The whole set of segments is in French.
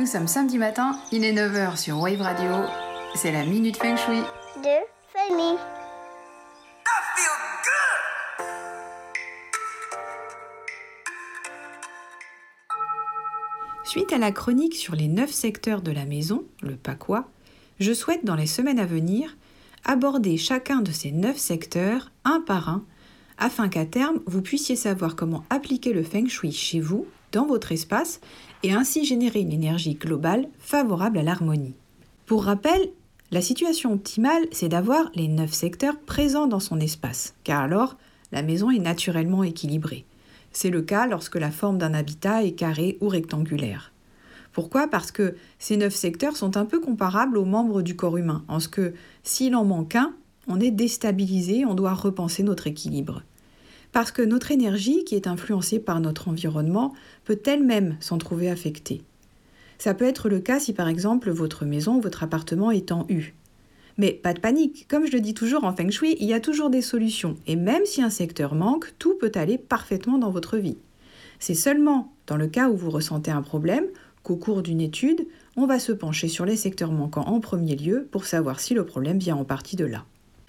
Nous sommes samedi matin, il est 9h sur Wave Radio. C'est la Minute Feng Shui. de Fanny. Suite à la chronique sur les 9 secteurs de la maison, le PACOA, je souhaite dans les semaines à venir aborder chacun de ces 9 secteurs un par un afin qu'à terme vous puissiez savoir comment appliquer le feng shui chez vous, dans votre espace, et ainsi générer une énergie globale favorable à l'harmonie. Pour rappel, la situation optimale, c'est d'avoir les 9 secteurs présents dans son espace, car alors la maison est naturellement équilibrée. C'est le cas lorsque la forme d'un habitat est carré ou rectangulaire. Pourquoi? Parce que ces neuf secteurs sont un peu comparables aux membres du corps humain, en ce que s'il en manque un, on est déstabilisé, on doit repenser notre équilibre. Parce que notre énergie, qui est influencée par notre environnement, peut elle-même s'en trouver affectée. Ça peut être le cas si par exemple votre maison ou votre appartement est en U. Mais pas de panique, comme je le dis toujours en feng shui, il y a toujours des solutions, et même si un secteur manque, tout peut aller parfaitement dans votre vie. C'est seulement dans le cas où vous ressentez un problème qu'au cours d'une étude, on va se pencher sur les secteurs manquants en premier lieu pour savoir si le problème vient en partie de là.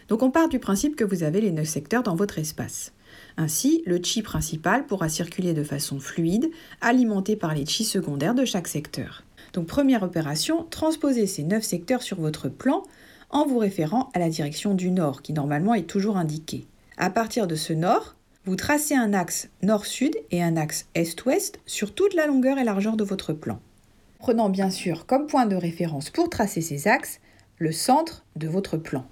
Donc on part du principe que vous avez les 9 secteurs dans votre espace. Ainsi, le chi principal pourra circuler de façon fluide, alimenté par les chi secondaires de chaque secteur. Donc première opération, transposez ces 9 secteurs sur votre plan en vous référant à la direction du nord qui normalement est toujours indiquée. À partir de ce nord, vous tracez un axe nord-sud et un axe est-ouest sur toute la longueur et largeur de votre plan. Prenant bien sûr comme point de référence pour tracer ces axes le centre de votre plan.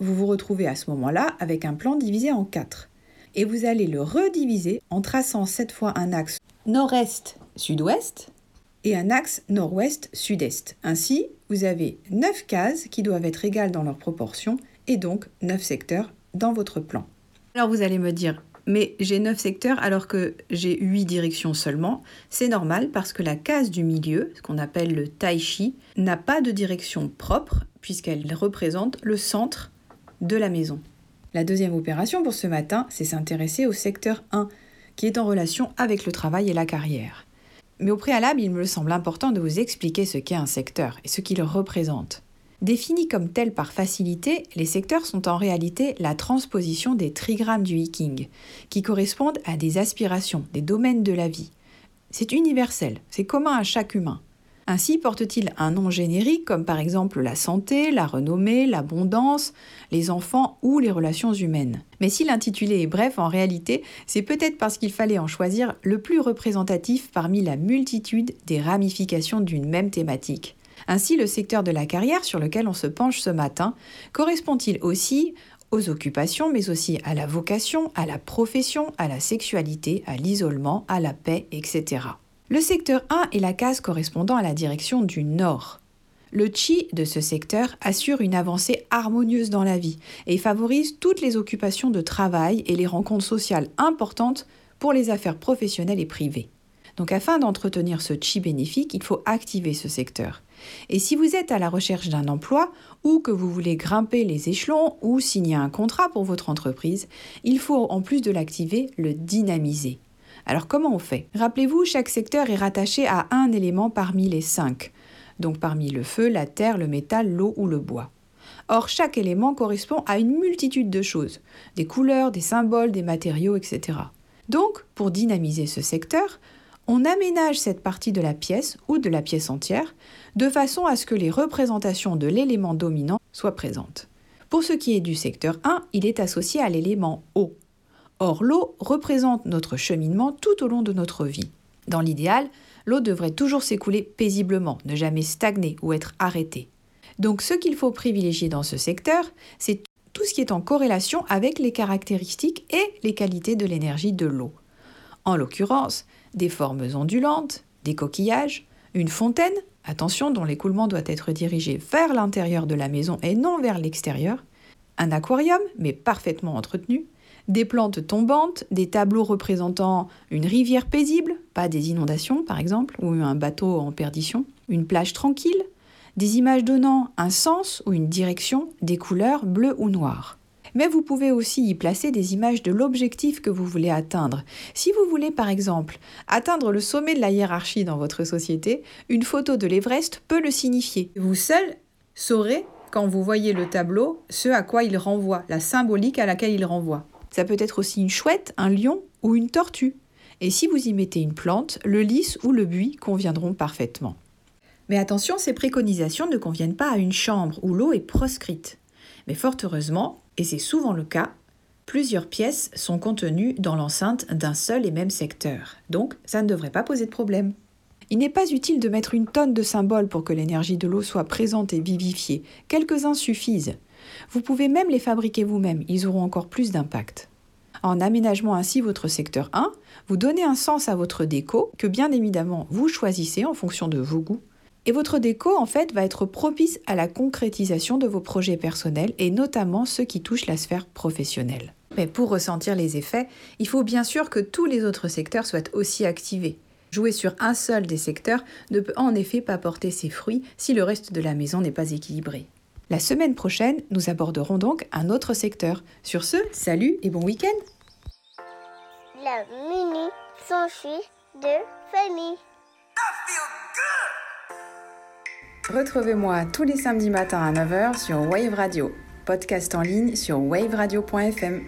Vous vous retrouvez à ce moment-là avec un plan divisé en quatre. Et vous allez le rediviser en traçant cette fois un axe nord-est-sud-ouest et un axe nord-ouest-sud-est. Ainsi, vous avez 9 cases qui doivent être égales dans leurs proportions et donc 9 secteurs dans votre plan. Alors vous allez me dire, mais j'ai 9 secteurs alors que j'ai 8 directions seulement. C'est normal parce que la case du milieu, ce qu'on appelle le tai chi, n'a pas de direction propre puisqu'elle représente le centre de la maison. La deuxième opération pour ce matin, c'est s'intéresser au secteur 1 qui est en relation avec le travail et la carrière. Mais au préalable, il me semble important de vous expliquer ce qu'est un secteur et ce qu'il représente. Définis comme tel par facilité, les secteurs sont en réalité la transposition des trigrammes du Viking, qui correspondent à des aspirations, des domaines de la vie. C'est universel, c'est commun à chaque humain. Ainsi porte-t-il un nom générique comme par exemple la santé, la renommée, l'abondance, les enfants ou les relations humaines? Mais si l'intitulé est bref, en réalité, c'est peut-être parce qu'il fallait en choisir le plus représentatif parmi la multitude des ramifications d'une même thématique. Ainsi, le secteur de la carrière sur lequel on se penche ce matin correspond-il aussi aux occupations, mais aussi à la vocation, à la profession, à la sexualité, à l'isolement, à la paix, etc. Le secteur 1 est la case correspondant à la direction du nord. Le chi de ce secteur assure une avancée harmonieuse dans la vie et favorise toutes les occupations de travail et les rencontres sociales importantes pour les affaires professionnelles et privées. Donc afin d'entretenir ce chi bénéfique, il faut activer ce secteur. Et si vous êtes à la recherche d'un emploi ou que vous voulez grimper les échelons ou signer un contrat pour votre entreprise, il faut en plus de l'activer, le dynamiser. Alors comment on fait? Rappelez-vous, chaque secteur est rattaché à un élément parmi les cinq, donc parmi le feu, la terre, le métal, l'eau ou le bois. Or, chaque élément correspond à une multitude de choses, des couleurs, des symboles, des matériaux, etc. Donc, pour dynamiser ce secteur, on aménage cette partie de la pièce ou de la pièce entière de façon à ce que les représentations de l'élément dominant soient présentes. Pour ce qui est du secteur 1, il est associé à l'élément eau. Or, l'eau représente notre cheminement tout au long de notre vie. Dans l'idéal, l'eau devrait toujours s'écouler paisiblement, ne jamais stagner ou être arrêtée. Donc ce qu'il faut privilégier dans ce secteur, c'est tout ce qui est en corrélation avec les caractéristiques et les qualités de l'énergie de l'eau. En l'occurrence, des formes ondulantes, des coquillages, une fontaine, attention dont l'écoulement doit être dirigé vers l'intérieur de la maison et non vers l'extérieur, un aquarium, mais parfaitement entretenu, des plantes tombantes, des tableaux représentant une rivière paisible, pas des inondations par exemple, ou un bateau en perdition, une plage tranquille, des images donnant un sens ou une direction, des couleurs bleues ou noires. Mais vous pouvez aussi y placer des images de l'objectif que vous voulez atteindre. Si vous voulez par exemple atteindre le sommet de la hiérarchie dans votre société, une photo de l'Everest peut le signifier. Vous seul saurez quand vous voyez le tableau ce à quoi il renvoie, la symbolique à laquelle il renvoie. Ça peut être aussi une chouette, un lion ou une tortue. Et si vous y mettez une plante, le lys ou le buis conviendront parfaitement. Mais attention, ces préconisations ne conviennent pas à une chambre où l'eau est proscrite. Mais fort heureusement, et c'est souvent le cas, plusieurs pièces sont contenues dans l'enceinte d'un seul et même secteur. Donc, ça ne devrait pas poser de problème. Il n'est pas utile de mettre une tonne de symboles pour que l'énergie de l'eau soit présente et vivifiée. Quelques-uns suffisent. Vous pouvez même les fabriquer vous-même, ils auront encore plus d'impact. En aménageant ainsi votre secteur 1, vous donnez un sens à votre déco que bien évidemment vous choisissez en fonction de vos goûts. Et votre déco, en fait, va être propice à la concrétisation de vos projets personnels et notamment ceux qui touchent la sphère professionnelle. Mais pour ressentir les effets, il faut bien sûr que tous les autres secteurs soient aussi activés. Jouer sur un seul des secteurs ne peut en effet pas porter ses fruits si le reste de la maison n'est pas équilibré. La semaine prochaine, nous aborderons donc un autre secteur. Sur ce, salut et bon week-end La mini s'enfuit de famille. Retrouvez-moi tous les samedis matins à 9h sur Wave Radio, podcast en ligne sur waveradio.fm.